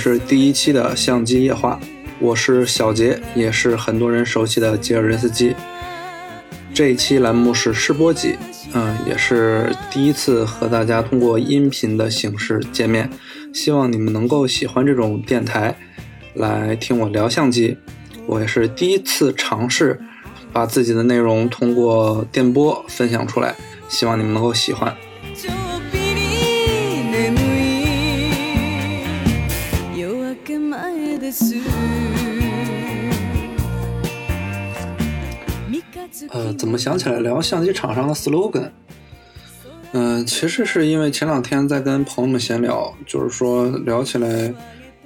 是第一期的相机夜话，我是小杰，也是很多人熟悉的杰尔任斯基。这一期栏目是试播集，嗯，也是第一次和大家通过音频的形式见面，希望你们能够喜欢这种电台，来听我聊相机。我也是第一次尝试把自己的内容通过电波分享出来，希望你们能够喜欢。呃，怎么想起来聊相机厂商的 slogan？嗯、其实是因为前两天在跟朋友们闲聊，就是说聊起来，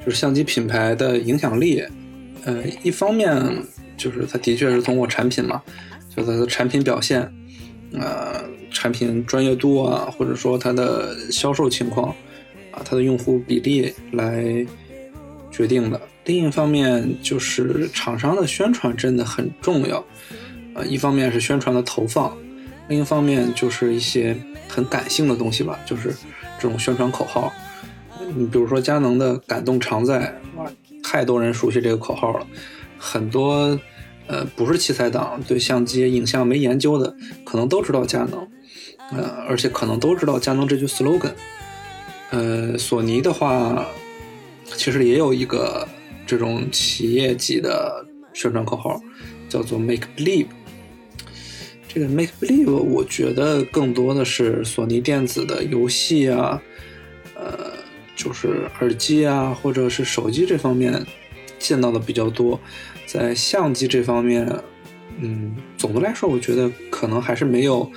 就是相机品牌的影响力。呃，一方面就是它的确是通过产品嘛，就它的产品表现，呃，产品专业度啊，或者说它的销售情况啊，它的用户比例来决定的。另一方面就是厂商的宣传真的很重要。呃，一方面是宣传的投放，另一方面就是一些很感性的东西吧，就是这种宣传口号。你比如说佳能的“感动常在”，哇，太多人熟悉这个口号了。很多呃不是器材党，对相机影像没研究的，可能都知道佳能，呃，而且可能都知道佳能这句 slogan。呃，索尼的话，其实也有一个这种企业级的宣传口号，叫做 “Make Believe”。这个 Make Believe，我觉得更多的是索尼电子的游戏啊，呃，就是耳机啊，或者是手机这方面见到的比较多。在相机这方面，嗯，总的来说，我觉得可能还是没有，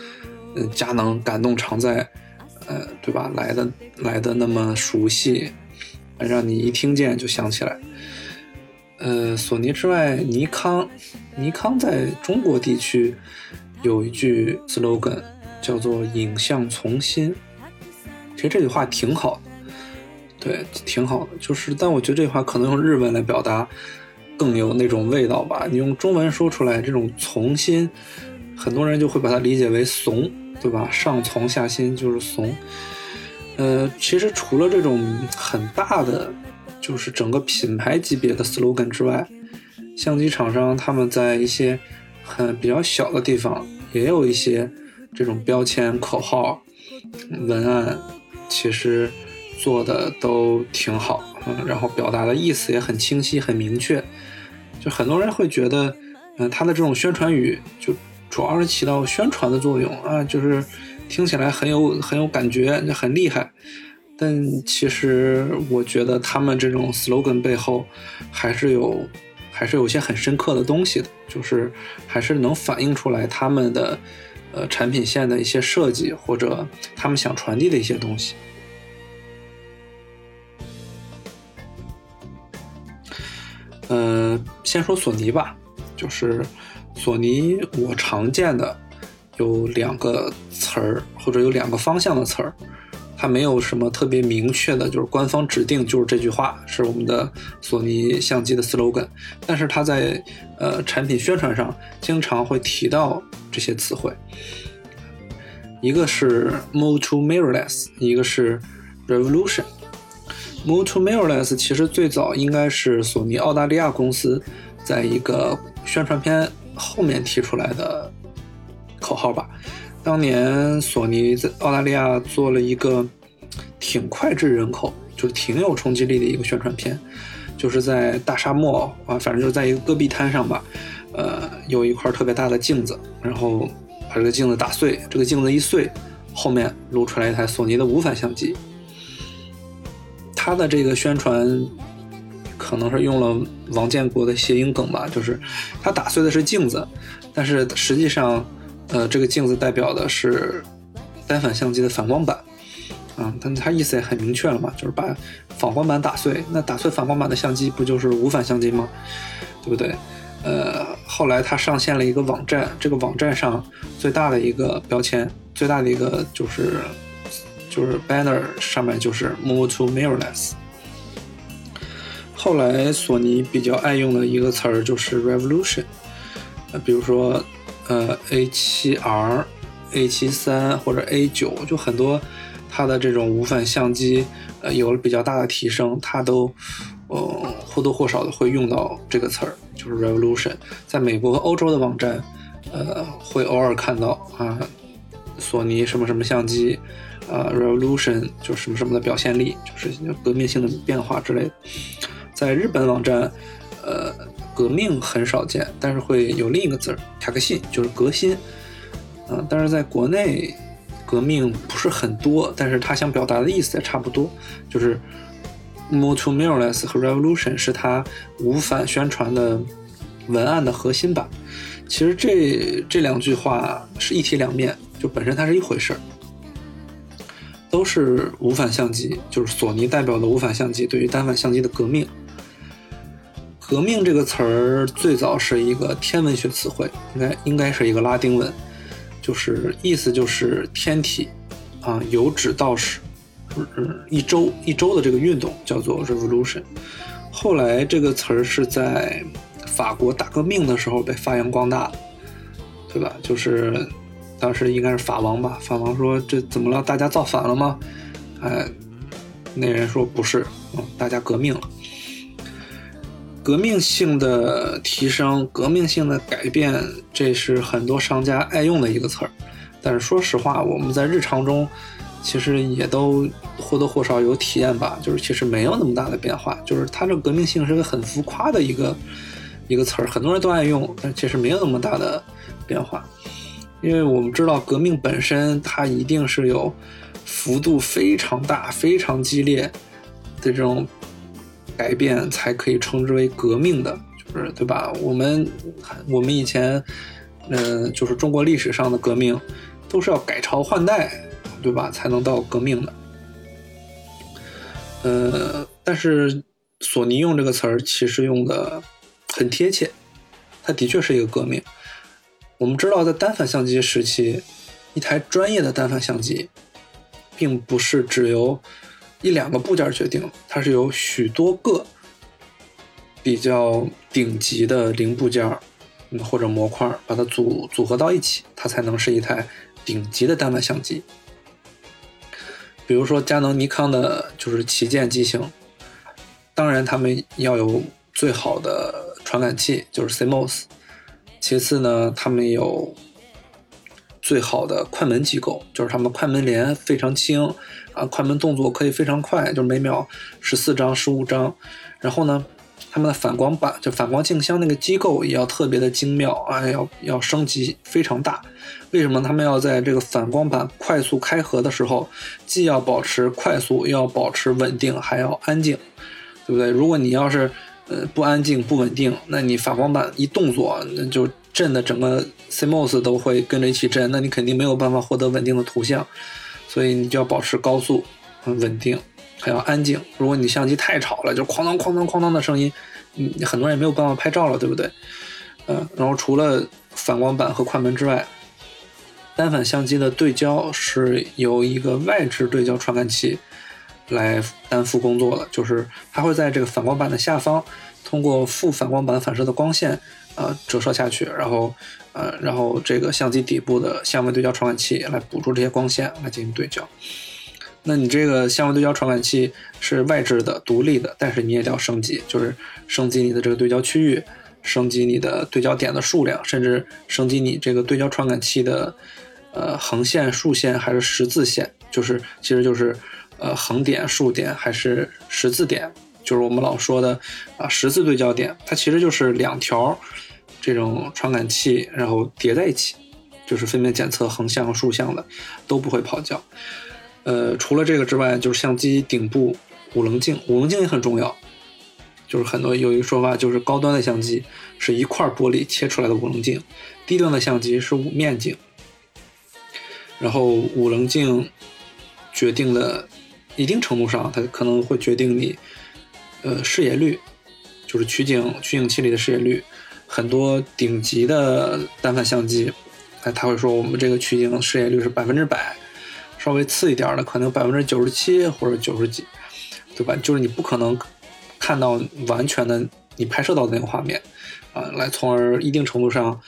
嗯，佳能感动常在，呃，对吧？来的来的那么熟悉，让你一听见就想起来。呃，索尼之外，尼康，尼康在中国地区有一句 slogan 叫做“影像从心”，其实这句话挺好的，对，挺好的。就是，但我觉得这句话可能用日文来表达更有那种味道吧。你用中文说出来，这种从心，很多人就会把它理解为怂，对吧？上从下心就是怂。呃，其实除了这种很大的，就是整个品牌级别的 slogan 之外，相机厂商他们在一些很比较小的地方也有一些这种标签、口号、文案，其实做的都挺好，嗯，然后表达的意思也很清晰、很明确。就很多人会觉得，嗯、他的这种宣传语就主要是起到宣传的作用啊，就是听起来很有很有感觉，就很厉害。但其实我觉得他们这种 slogan 背后还是有还是有些很深刻的东西的，就是还是能反映出来他们的呃产品线的一些设计或者他们想传递的一些东西。呃，先说索尼吧，就是索尼我常见的有两个词儿或者有两个方向的词儿。它没有什么特别明确的，就是官方指定就是这句话是我们的索尼相机的 slogan，但是它在呃产品宣传上经常会提到这些词汇。一个是 move to mirrorless，一个是 revolution。move to mirrorless 其实最早应该是索尼澳大利亚公司在一个宣传片后面提出来的口号吧。当年索尼在澳大利亚做了一个挺脍炙人口，就是挺有冲击力的一个宣传片，就是在大沙漠啊，反正就是在一个戈壁滩上吧，呃，有一块特别大的镜子，然后把这个镜子打碎，这个镜子一碎，后面露出来一台索尼的无反相机。它的这个宣传可能是用了王建国的谐音梗吧，就是它打碎的是镜子，但是实际上。呃，这个镜子代表的是单反相机的反光板，啊，但它意思也很明确了嘛，就是把反光板打碎。那打碎反光板的相机不就是无反相机吗？对不对？呃，后来它上线了一个网站，这个网站上最大的一个标签，最大的一个就是就是 banner 上面就是 move to mirrorless。后来索尼比较爱用的一个词儿就是 revolution。呃，比如说呃 A7R、A73 或者 A9，就很多它的这种无反相机呃有了比较大的提升，它都呃或多或少的会用到这个词儿，就是 revolution。在美国和欧洲的网站，呃会偶尔看到啊，索尼什么什么相机。啊，revolution 就什么什么的表现力，就是革命性的变化之类的。在日本网站，呃，革命很少见，但是会有另一个字儿，卡克信，就是革新。嗯，但是在国内，革命不是很多，但是他想表达的意思也差不多，就是 more to mirrorless 和 revolution 是他无反宣传的文案的核心吧。其实这这两句话是一体两面，就本身它是一回事儿。都是无反相机，就是索尼代表的无反相机对于单反相机的革命。革命这个词儿最早是一个天文学词汇，应该应该是一个拉丁文，就是意思就是天体啊由指到使，嗯一周一周的这个运动叫做 revolution。后来这个词儿是在法国大革命的时候被发扬光大，对吧？就是。当时应该是法王吧？法王说：“这怎么了？大家造反了吗？”哎，那人说：“不是，嗯，大家革命了。革命性的提升，革命性的改变，这是很多商家爱用的一个词儿。但是说实话，我们在日常中其实也都或多或少有体验吧。就是其实没有那么大的变化。就是它这革命性是个很浮夸的一个一个词儿，很多人都爱用，但其实没有那么大的变化。”因为我们知道，革命本身它一定是有幅度非常大、非常激烈的这种改变，才可以称之为革命的，就是对吧？我们我们以前，嗯，就是中国历史上的革命，都是要改朝换代，对吧？才能到革命的。呃，但是索尼用这个词儿，其实用的很贴切，它的确是一个革命。我们知道，在单反相机时期，一台专业的单反相机，并不是只有一两个部件决定，它是由许多个比较顶级的零部件嗯或者模块把它组组合到一起，它才能是一台顶级的单反相机。比如说，佳能、尼康的就是旗舰机型，当然他们要有最好的传感器，就是 CMOS。其次呢，他们有最好的快门机构，就是他们快门帘非常轻啊，快门动作可以非常快，就是每秒十四张、十五张。然后呢，他们的反光板就反光镜箱那个机构也要特别的精妙啊，要要升级非常大。为什么他们要在这个反光板快速开合的时候，既要保持快速，又要保持稳定，还要安静，对不对？如果你要是呃，不安静、不稳定，那你反光板一动作，那就震的整个 CMOS 都会跟着一起震，那你肯定没有办法获得稳定的图像，所以你就要保持高速、很稳定，还要安静。如果你相机太吵了，就哐当哐当哐当的声音，你很多人也没有办法拍照了，对不对？嗯，然后除了反光板和快门之外，单反相机的对焦是由一个外置对焦传感器。来担负工作的，就是它会在这个反光板的下方，通过负反光板反射的光线，呃，折射下去，然后，呃，然后这个相机底部的相位对焦传感器来捕捉这些光线来进行对焦。那你这个相位对焦传感器是外置的、独立的，但是你也要升级，就是升级你的这个对焦区域，升级你的对焦点的数量，甚至升级你这个对焦传感器的，呃，横线、竖线还是十字线，就是其实就是。呃，横点、竖点还是十字点，就是我们老说的啊，十字对焦点，它其实就是两条这种传感器，然后叠在一起，就是分别检测横向和竖向的，都不会跑焦。呃，除了这个之外，就是相机顶部五棱镜，五棱镜也很重要。就是很多有一个说法，就是高端的相机是一块玻璃切出来的五棱镜，低端的相机是五面镜。然后五棱镜决定了。一定程度上，它可能会决定你，呃，视野率，就是取景取景器里的视野率。很多顶级的单反相机，哎，他会说我们这个取景视野率是百分之百，稍微次一点的可能百分之九十七或者九十几，对吧？就是你不可能看到完全的你拍摄到的那个画面，啊，来从而一定程度上，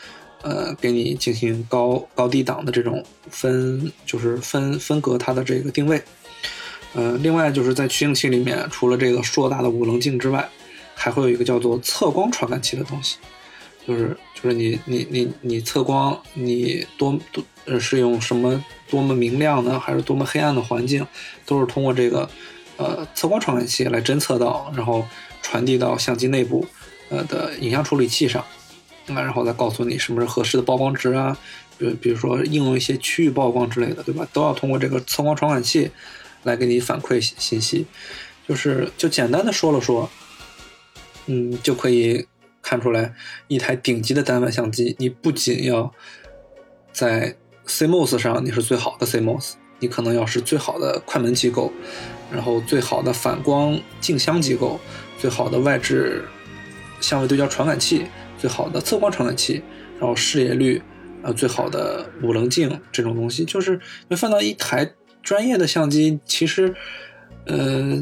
呃，给你进行高高低档的这种分，就是分分隔它的这个定位。呃，另外就是在取景器里面，除了这个硕大的五棱镜之外，还会有一个叫做测光传感器的东西，就是就是你你你你测光，你多多呃是用什么多么明亮呢，还是多么黑暗的环境，都是通过这个呃测光传感器来侦测到，然后传递到相机内部呃的影像处理器上，那然后再告诉你什么是合适的曝光值啊，比比如说应用一些区域曝光之类的，对吧？都要通过这个测光传感器。来给你反馈信息，就是就简单的说了说，嗯，就可以看出来，一台顶级的单反相机，你不仅要在 CMOS 上你是最好的 CMOS，你可能要是最好的快门机构，然后最好的反光镜箱机构，最好的外置相位对焦传感器，最好的测光传感器，然后视野率，呃，最好的五棱镜这种东西，就是你放到一台。专业的相机其实，呃，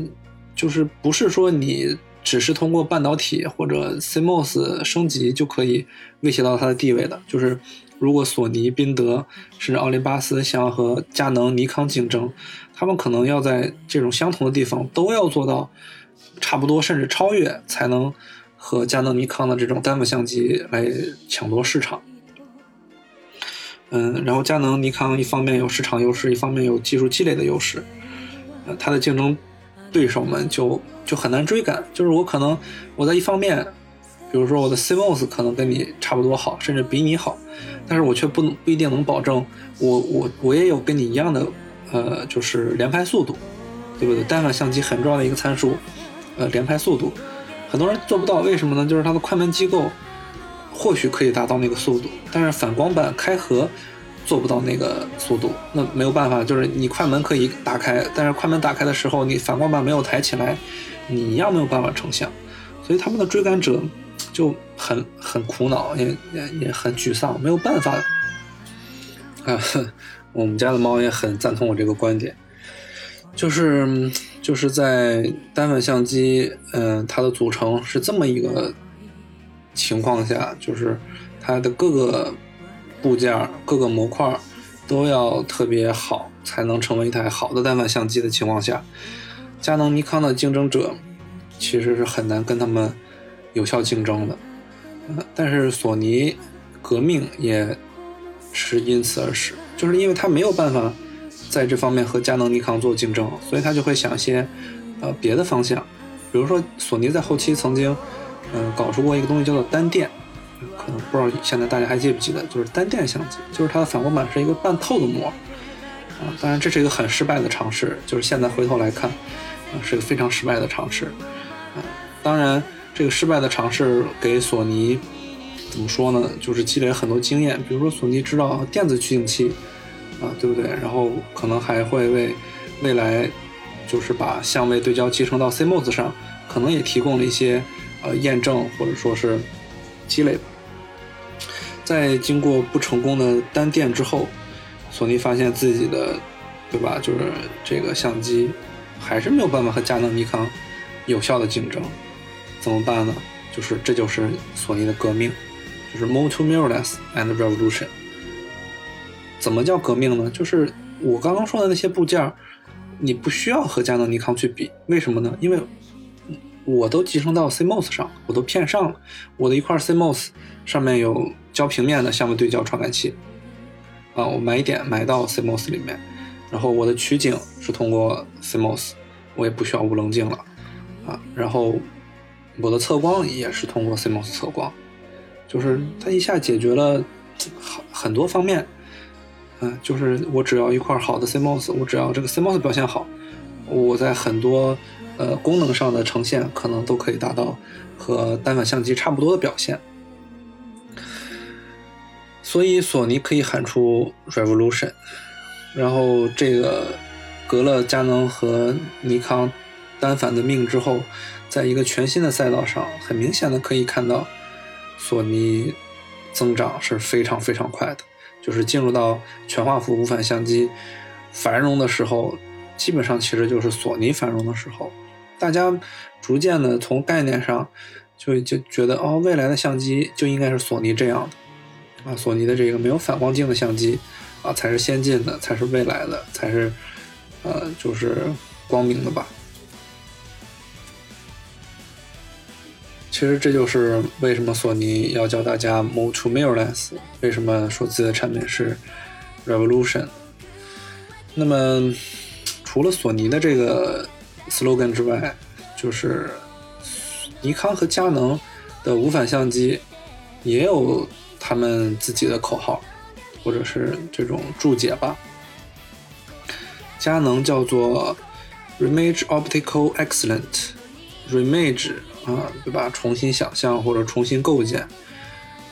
就是不是说你只是通过半导体或者 CMOS 升级就可以威胁到它的地位的。就是如果索尼、宾得甚至奥林巴斯想要和佳能、尼康竞争，他们可能要在这种相同的地方都要做到差不多甚至超越，才能和佳能、尼康的这种单反相机来抢夺市场。嗯，然后佳能、尼康一方面有市场优势，一方面有技术积累的优势，呃，它的竞争对手们就就很难追赶。就是我可能我在一方面，比如说我的 CMOS 可能跟你差不多好，甚至比你好，但是我却不能不一定能保证我我我也有跟你一样的呃，就是连拍速度，对不对？单反相机很重要的一个参数，呃，连拍速度，很多人做不到，为什么呢？就是它的快门机构。或许可以达到那个速度，但是反光板开合做不到那个速度。那没有办法，就是你快门可以打开，但是快门打开的时候，你反光板没有抬起来，你一样没有办法成像。所以他们的追赶者就很很苦恼，也也也很沮丧，没有办法。啊，我们家的猫也很赞同我这个观点，就是就是在单反相机，嗯，它的组成是这么一个。情况下，就是它的各个部件、各个模块都要特别好，才能成为一台好的单反相机的情况下，佳能、尼康的竞争者其实是很难跟他们有效竞争的。但是索尼革命也是因此而始，就是因为他没有办法在这方面和佳能、尼康做竞争，所以他就会想一些呃别的方向，比如说索尼在后期曾经。嗯，搞出过一个东西叫做单电，可能不知道现在大家还记不记得，就是单电相机，就是它的反光板是一个半透的膜，啊，当然这是一个很失败的尝试，就是现在回头来看，啊，是个非常失败的尝试，啊，当然这个失败的尝试给索尼怎么说呢？就是积累很多经验，比如说索尼知道电子取景器，啊，对不对？然后可能还会为未来就是把相位对焦集成到 CMOS 上，可能也提供了一些。呃，验证或者说是积累吧，在经过不成功的单电之后，索尼发现自己的，对吧？就是这个相机还是没有办法和佳能、尼康有效的竞争，怎么办呢？就是这就是索尼的革命，就是 Moto Mirrorless and revolution。怎么叫革命呢？就是我刚刚说的那些部件，你不需要和佳能、尼康去比，为什么呢？因为我都集成到 CMOS 上，我都片上了。我的一块 CMOS 上面有焦平面的相位对焦传感器，啊，我埋点埋到 CMOS 里面，然后我的取景是通过 CMOS，我也不需要无棱镜了，啊，然后我的测光也是通过 CMOS 测光，就是它一下解决了 很很多方面，嗯，就是我只要一块好的 CMOS，我只要这个 CMOS 表现好，我在很多。呃，功能上的呈现可能都可以达到和单反相机差不多的表现，所以索尼可以喊出 revolution，然后这个革了佳能和尼康单反的命之后，在一个全新的赛道上，很明显的可以看到索尼增长是非常非常快的，就是进入到全画幅无反相机繁荣的时候，基本上其实就是索尼繁荣的时候。大家逐渐的从概念上，就就觉得哦，未来的相机就应该是索尼这样的啊，索尼的这个没有反光镜的相机啊，才是先进的，才是未来的，才是呃，就是光明的吧。其实这就是为什么索尼要教大家 move to mirrorless，为什么说自己的产品是 revolution。那么除了索尼的这个 slogan 之外，就是尼康和佳能的无反相机也有他们自己的口号，或者是这种注解吧。佳能叫做 Remage Optical Excellent，Remage。啊，对吧？重新想象或者重新构建，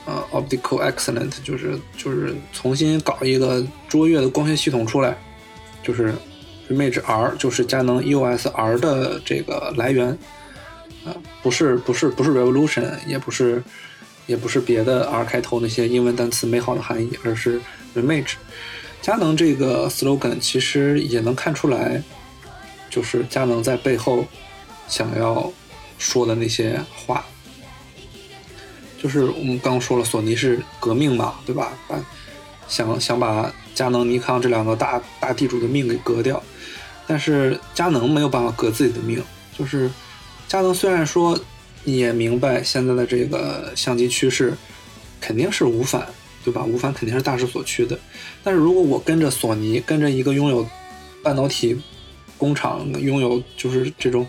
啊，optical excellent 就是就是重新搞一个卓越的光学系统出来，就是 image R 就是佳能 EOS R 的这个来源，啊，不是不是不是 revolution，也不是也不是别的 R 开头那些英文单词美好的含义，而是 image。佳能这个 slogan 其实也能看出来，就是佳能在背后想要。说的那些话，就是我们刚说了，索尼是革命嘛，对吧？把想想把佳能、尼康这两个大大地主的命给革掉，但是佳能没有办法革自己的命。就是佳能虽然说你也明白现在的这个相机趋势肯定是无反，对吧？无反肯定是大势所趋的。但是如果我跟着索尼，跟着一个拥有半导体工厂、拥有就是这种。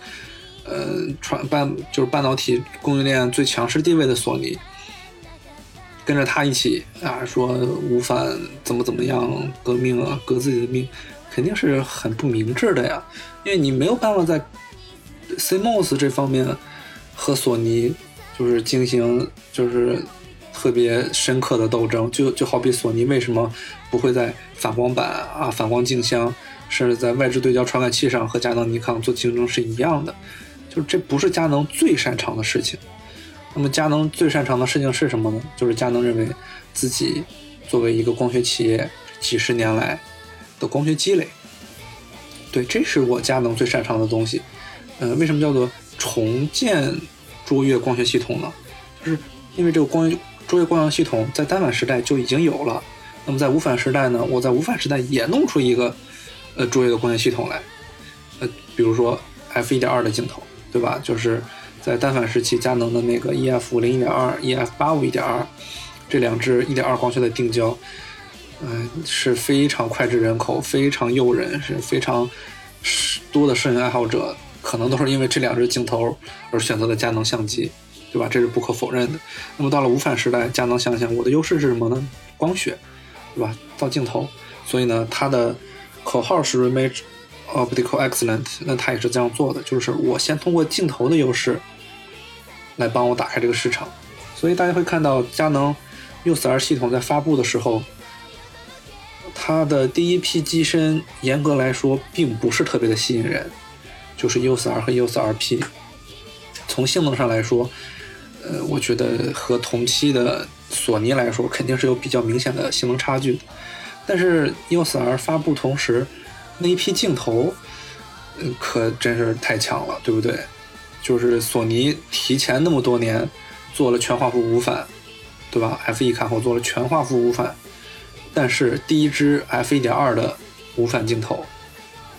呃，传半就是半导体供应链最强势地位的索尼，跟着他一起啊，说无反怎么怎么样革命啊，革自己的命，肯定是很不明智的呀。因为你没有办法在 CMOS 这方面和索尼就是进行就是特别深刻的斗争，就就好比索尼为什么不会在反光板啊、反光镜箱，甚至在外置对焦传感器上和佳能、尼康做竞争是一样的。就这不是佳能最擅长的事情，那么佳能最擅长的事情是什么呢？就是佳能认为自己作为一个光学企业几十年来的光学积累，对，这是我佳能最擅长的东西。呃，为什么叫做重建卓越光学系统呢？就是因为这个光卓越光学系统在单反时代就已经有了，那么在无反时代呢，我在无反时代也弄出一个呃卓越的光学系统来，呃，比如说 f 一点二的镜头。对吧？就是在单反时期，佳能的那个 EF 五零一点二、EF 八五一点二这两支一点二光学的定焦，嗯，是非常脍炙人口、非常诱人，是非常多的摄影爱好者可能都是因为这两只镜头而选择的佳能相机，对吧？这是不可否认的。那么到了无反时代，佳能想想我的优势是什么呢？光学，对吧？造镜头，所以呢，它的口号是 Remage。Optical excellent，那它也是这样做的，就是我先通过镜头的优势来帮我打开这个市场，所以大家会看到佳能 EOS R 系统在发布的时候，它的第一批机身严格来说并不是特别的吸引人，就是 USR 和 USRP，从性能上来说，呃，我觉得和同期的索尼来说肯定是有比较明显的性能差距的，但是 USR 发布同时。那一批镜头，嗯，可真是太强了，对不对？就是索尼提前那么多年做了全画幅无反，对吧？F 一看后做了全画幅无反，但是第一支 F 一点二的无反镜头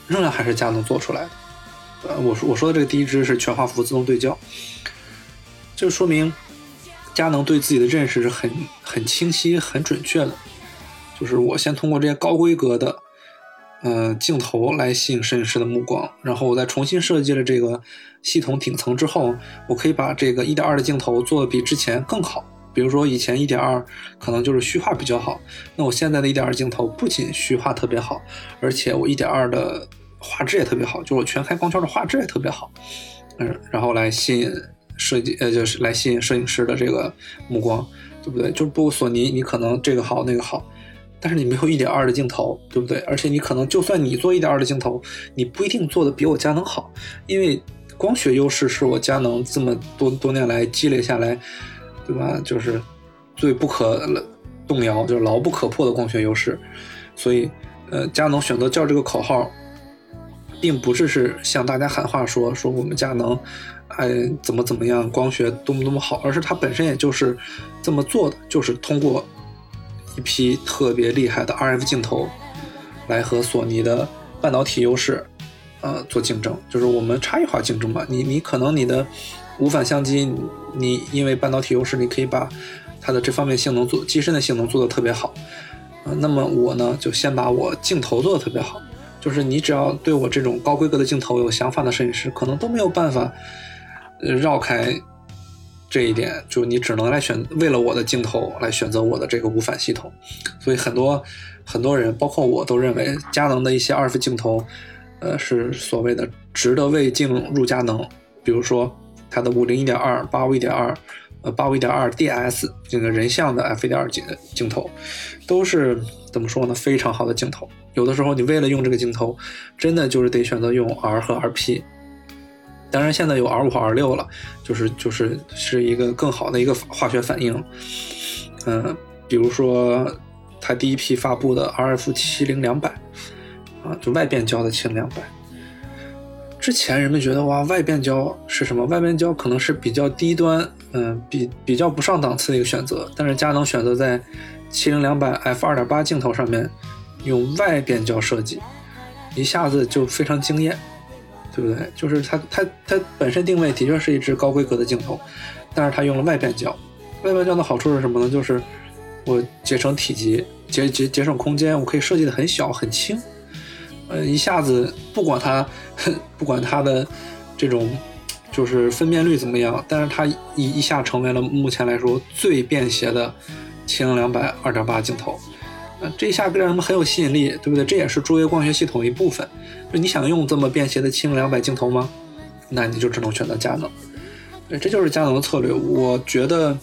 仍然还是佳能做出来的。呃，我说我说的这个第一支是全画幅自动对焦，就说明佳能对自己的认识是很很清晰、很准确的。就是我先通过这些高规格的。呃，镜头来吸引摄影师的目光，然后我再重新设计了这个系统顶层之后，我可以把这个一点二的镜头做的比之前更好。比如说以前一点二可能就是虚化比较好，那我现在的一点二镜头不仅虚化特别好，而且我一点二的画质也特别好，就我全开光圈的画质也特别好。嗯，然后来吸引设计呃，就是来吸引摄影师的这个目光，对不对？就是不索尼，你可能这个好那个好。但是你没有一点二的镜头，对不对？而且你可能就算你做一点二的镜头，你不一定做的比我佳能好，因为光学优势是我佳能这么多多年来积累下来，对吧？就是最不可动摇，就是牢不可破的光学优势。所以，呃，佳能选择叫这个口号，并不是是向大家喊话说说我们佳能，哎怎么怎么样，光学多么多么好，而是它本身也就是这么做的，就是通过一批特别厉害的 RF 镜头来和索尼的半导体优势，呃做竞争，就是我们差异化竞争嘛。你你可能你的无反相机，你因为半导体优势，你可以把它的这方面性能做机身的性能做得特别好，呃，那么我呢就先把我镜头做得特别好。就是你只要对我这种高规格的镜头有想法的摄影师，可能都没有办法，呃，绕开这一点。就你只能来选，为了我的镜头来选择我的这个无反系统。所以很多很多人，包括我都认为佳能的一些 RF 镜头，呃，是所谓的值得为镜入佳能。比如说它的五零一点二、八五一点二、呃八五一点二 DS 这个人像的 f 一点二镜镜头，都是怎么说呢？非常好的镜头。有的时候，你为了用这个镜头，真的就是得选择用 R 和 RP。当然，现在有 R 五和 R 六了，就是就是是一个更好的一个化学反应。嗯，比如说它第一批发布的 RF 七零两百啊，就外变焦的七零两百。之前人们觉得哇，外变焦是什么？外变焦可能是比较低端，嗯，比比较不上档次的一个选择。但是佳能选择在七零两百 F 二点八镜头上面。用外变焦设计，一下子就非常惊艳，对不对？就是它它它本身定位的确是一支高规格的镜头，但是它用了外变焦。外变焦的好处是什么呢？就是我节省体积，节节节省空间，我可以设计的很小很轻。呃，一下子不管它不管它的这种就是分辨率怎么样，但是它一一下成为了目前来说最便携的轻两百二点八镜头。呃，这一下让人们很有吸引力，对不对？这也是卓越光学系统一部分。就你想用这么便携的轻两百镜头吗？那你就只能选择佳能。对，这就是佳能的策略，我觉得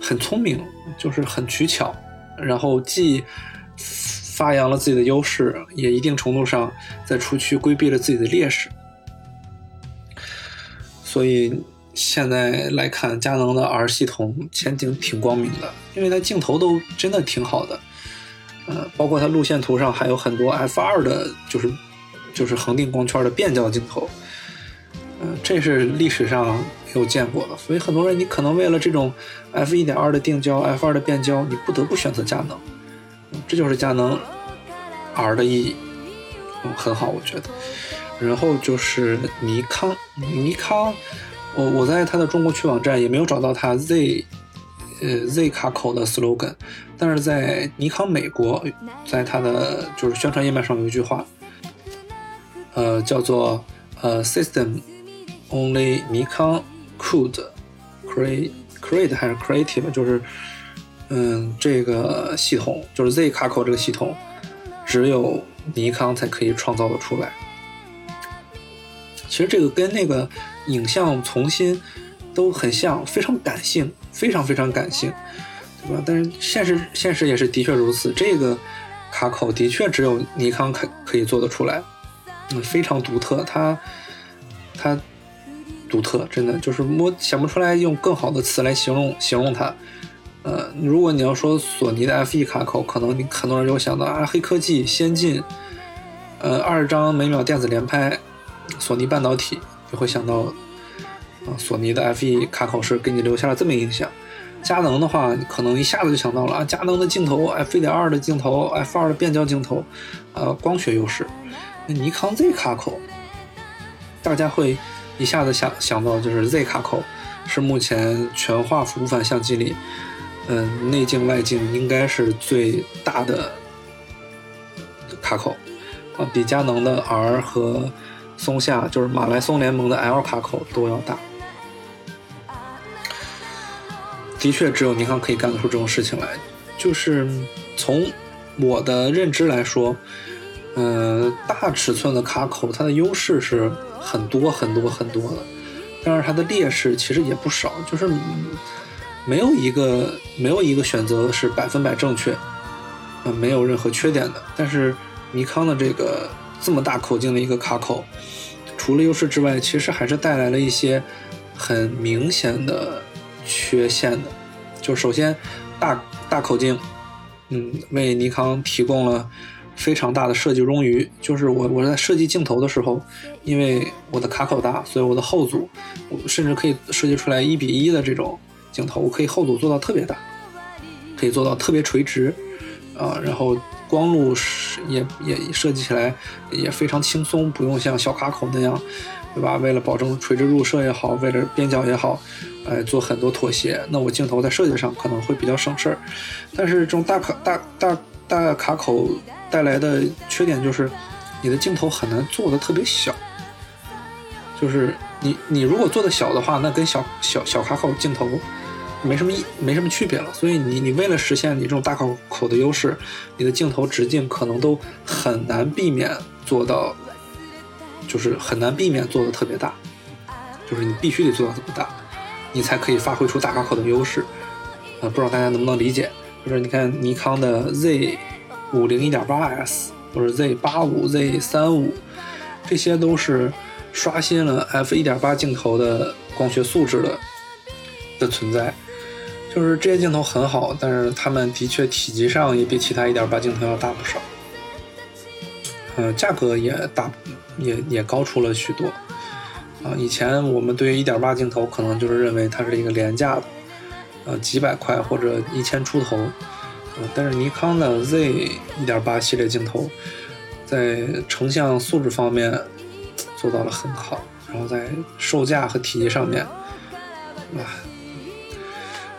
很聪明，就是很取巧，然后既发扬了自己的优势，也一定程度上在初区规避了自己的劣势。所以。现在来看，佳能的 R 系统前景挺光明的，因为它镜头都真的挺好的，呃，包括它路线图上还有很多 F 二的，就是就是恒定光圈的变焦镜头，嗯，这是历史上没有见过的，所以很多人你可能为了这种 F 一点二的定焦、F 二的变焦，你不得不选择佳能，这就是佳能 R 的意义，嗯，很好，我觉得。然后就是尼康，尼康。我我在它的中国区网站也没有找到它 Z，呃 Z 卡口的 slogan，但是在尼康美国，在它的就是宣传页面上有一句话，呃叫做呃 System only 尼康 could create create 还是 creative，就是嗯这个系统就是 Z 卡口这个系统，只有尼康才可以创造的出来。其实这个跟那个。影像重新都很像，非常感性，非常非常感性，对吧？但是现实现实也是的确如此，这个卡口的确只有尼康可可以做得出来，嗯，非常独特，它它独特，真的就是摸想不出来用更好的词来形容形容它。呃，如果你要说索尼的 FE 卡口，可能你很多人就会想到啊，黑科技、先进，呃，二张每秒电子连拍，索尼半导体。就会想到，啊，索尼的 FE 卡口是给你留下了这么印象。佳能的话，你可能一下子就想到了啊，佳能的镜头 f 一点二的镜头，f 二的变焦镜头，呃，光学优势。那尼康 Z 卡口，大家会一下子想想到就是 Z 卡口是目前全画幅无反相机里，嗯，内镜外镜应该是最大的卡口，啊，比佳能的 R 和。松下就是马来松联盟的 L 卡口都要大，的确只有尼康可以干得出这种事情来。就是从我的认知来说，嗯，大尺寸的卡口它的优势是很多很多很多的，但是它的劣势其实也不少，就是没有一个没有一个选择是百分百正确，嗯，没有任何缺点的。但是尼康的这个。这么大口径的一个卡口，除了优势之外，其实还是带来了一些很明显的缺陷的。就首先，大大口径，嗯，为尼康提供了非常大的设计冗余，就是我我在设计镜头的时候，因为我的卡口大，所以我的后组，我甚至可以设计出来一比一的这种镜头，我可以后组做到特别大，可以做到特别垂直，啊，然后光路是也也设计起来也非常轻松，不用像小卡口那样，对吧？为了保证垂直入射也好，为了边角也好，哎，做很多妥协。那我镜头在设计上可能会比较省事儿，但是这种大卡大大大卡口带来的缺点就是，你的镜头很难做的特别小。就是你你如果做的小的话，那跟小小小卡口镜头没什么意没什么区别了。所以你你为了实现你这种大卡口的优势，你的镜头直径可能都很难避免做到，就是很难避免做的特别大，就是你必须得做到这么大，你才可以发挥出大卡口的优势。呃，不知道大家能不能理解？就是你看尼康的 Z 五零一点八 S 或者 Z 八五、Z 三五，这些都是刷新了 f 一点八镜头的光学素质的的存在。就是这些镜头很好，但是它们的确体积上也比其他一点八镜头要大不少。呃，价格也大，也也高出了许多。啊，以前我们对于一点八镜头可能就是认为它是一个廉价的，呃，几百块或者一千出头。呃，但是尼康的 Z 一点八系列镜头在成像素质方面做到了很好，然后在售价和体积上面，啊，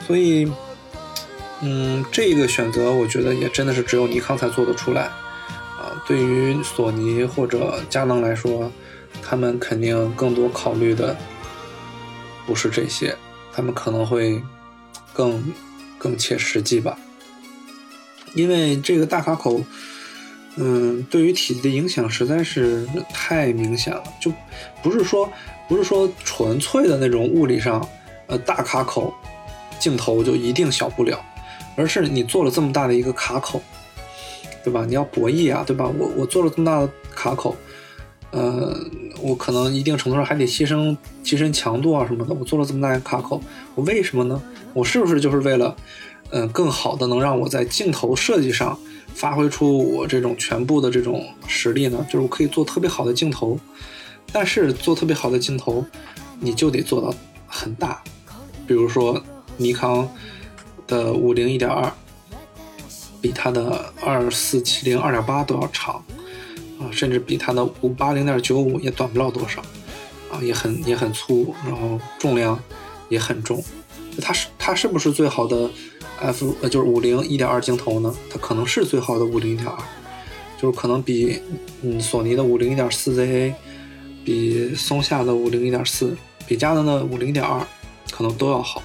所以，嗯，这个选择我觉得也真的是只有尼康才做得出来。对于索尼或者佳能来说，他们肯定更多考虑的不是这些，他们可能会更更切实际吧。因为这个大卡口，嗯，对于体积的影响实在是太明显了，就不是说不是说纯粹的那种物理上，呃，大卡口镜头就一定小不了，而是你做了这么大的一个卡口，对吧？你要博弈啊，对吧？我我做了这么大的卡口，呃，我可能一定程度上还得牺牲机身强度啊什么的。我做了这么大一个卡口，我为什么呢？我是不是就是为了？嗯，更好的能让我在镜头设计上发挥出我这种全部的这种实力呢？就是我可以做特别好的镜头，但是做特别好的镜头，你就得做到很大。比如说尼康的五零一点二，比它的二四七零二点八都要长啊，甚至比它的五八零点九五也短不了多少啊，也很也很粗，然后重量也很重。它是它是不是最好的？f 呃就是五零一点二镜头呢，它可能是最好的五零一点二，就是可能比嗯索尼的五零一点四 ZA，比松下的五零一点四，比佳能的五零一点二可能都要好，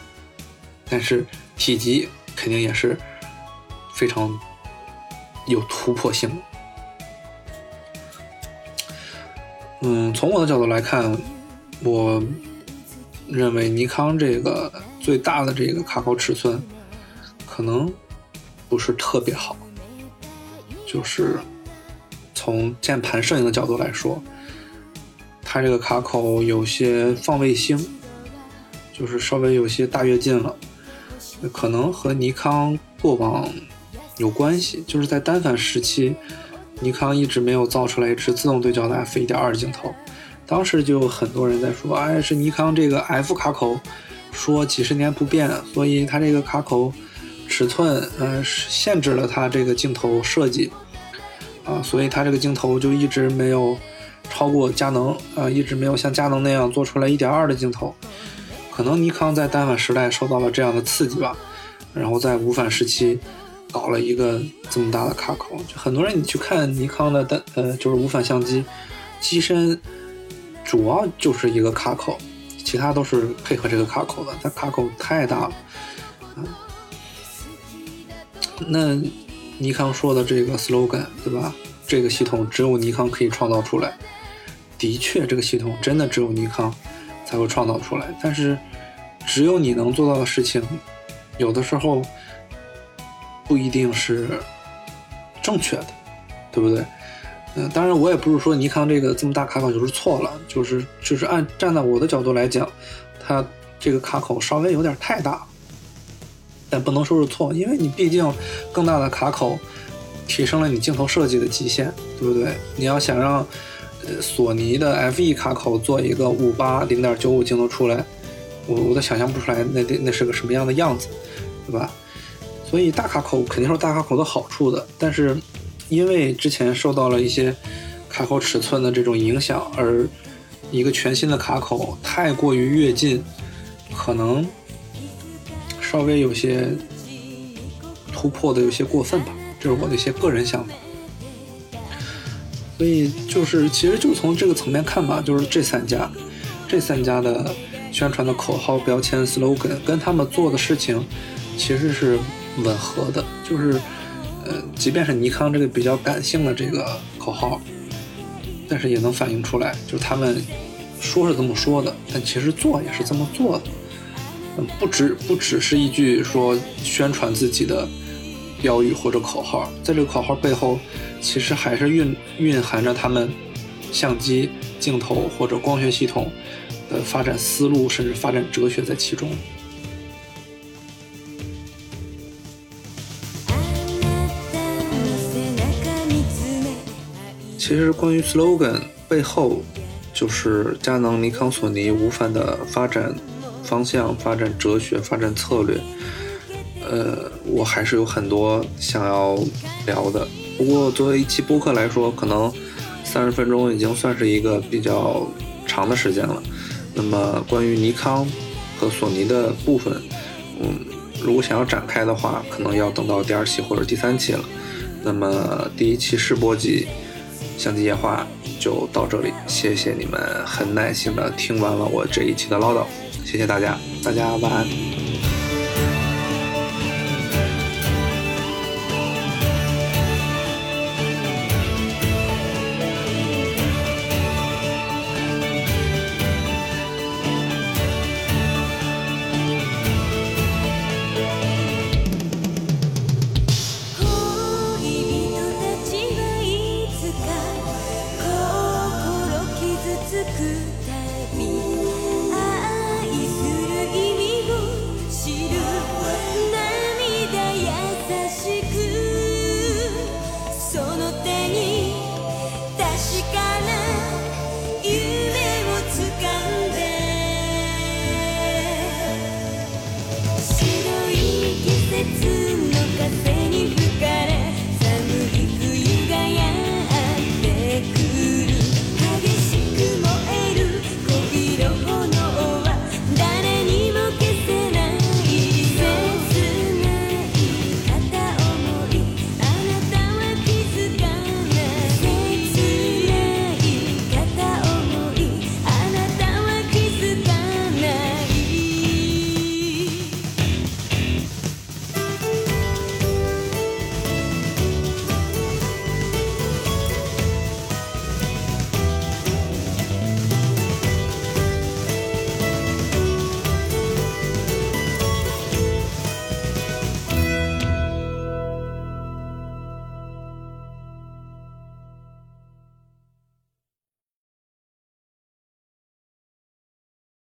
但是体积肯定也是非常有突破性。嗯，从我的角度来看，我认为尼康这个最大的这个卡口尺寸。可能不是特别好，就是从键盘摄影的角度来说，它这个卡口有些放卫星，就是稍微有些大跃进了，可能和尼康过往有关系，就是在单反时期，尼康一直没有造出来一支自动对焦的 f 一点二镜头，当时就有很多人在说，哎，是尼康这个 f 卡口说几十年不变，所以它这个卡口。尺寸，呃，限制了它这个镜头设计，啊，所以它这个镜头就一直没有超过佳能，啊，一直没有像佳能那样做出来一点二的镜头。可能尼康在单反时代受到了这样的刺激吧，然后在无反时期搞了一个这么大的卡口。就很多人你去看尼康的单，呃，就是无反相机，机身主要就是一个卡口，其他都是配合这个卡口的，它卡口太大了，嗯。那尼康说的这个 slogan 对吧？这个系统只有尼康可以创造出来。的确，这个系统真的只有尼康才会创造出来。但是，只有你能做到的事情，有的时候不一定是正确的，对不对？嗯，当然，我也不是说尼康这个这么大卡口就是错了，就是就是按站在我的角度来讲，它这个卡口稍微有点太大。但不能说是错，因为你毕竟更大的卡口，提升了你镜头设计的极限，对不对？你要想让呃索尼的 FE 卡口做一个五八零点九五镜头出来，我我都想象不出来那那是个什么样的样子，对吧？所以大卡口肯定是有大卡口的好处的，但是因为之前受到了一些卡口尺寸的这种影响，而一个全新的卡口太过于跃进，可能稍微有些突破的有些过分吧，这是我的一些个人想法。所以就是其实就从这个层面看吧，就是这三家，这三家的宣传的口号、标签、slogan 跟他们做的事情其实是吻合的，就是呃，即便是尼康这个比较感性的这个口号。但是也能反映出来，就是他们说是这么说的，但其实做也是这么做的。嗯，不只不只是一句说宣传自己的标语或者口号，在这个口号背后，其实还是蕴蕴含着他们相机、镜头或者光学系统的发展思路，甚至发展哲学在其中。其实关于 slogan 背后，就是佳能、尼康、索尼无反的发展方向、发展哲学、发展策略。呃，我还是有很多想要聊的。不过作为一期播客来说，可能三十分钟已经算是一个比较长的时间了。那么关于尼康和索尼的部分，嗯，如果想要展开的话，可能要等到第二期或者第三期了。那么第一期试播集。相机夜话就到这里，谢谢你们很耐心的听完了我这一期的唠叨，谢谢大家，大家晚安。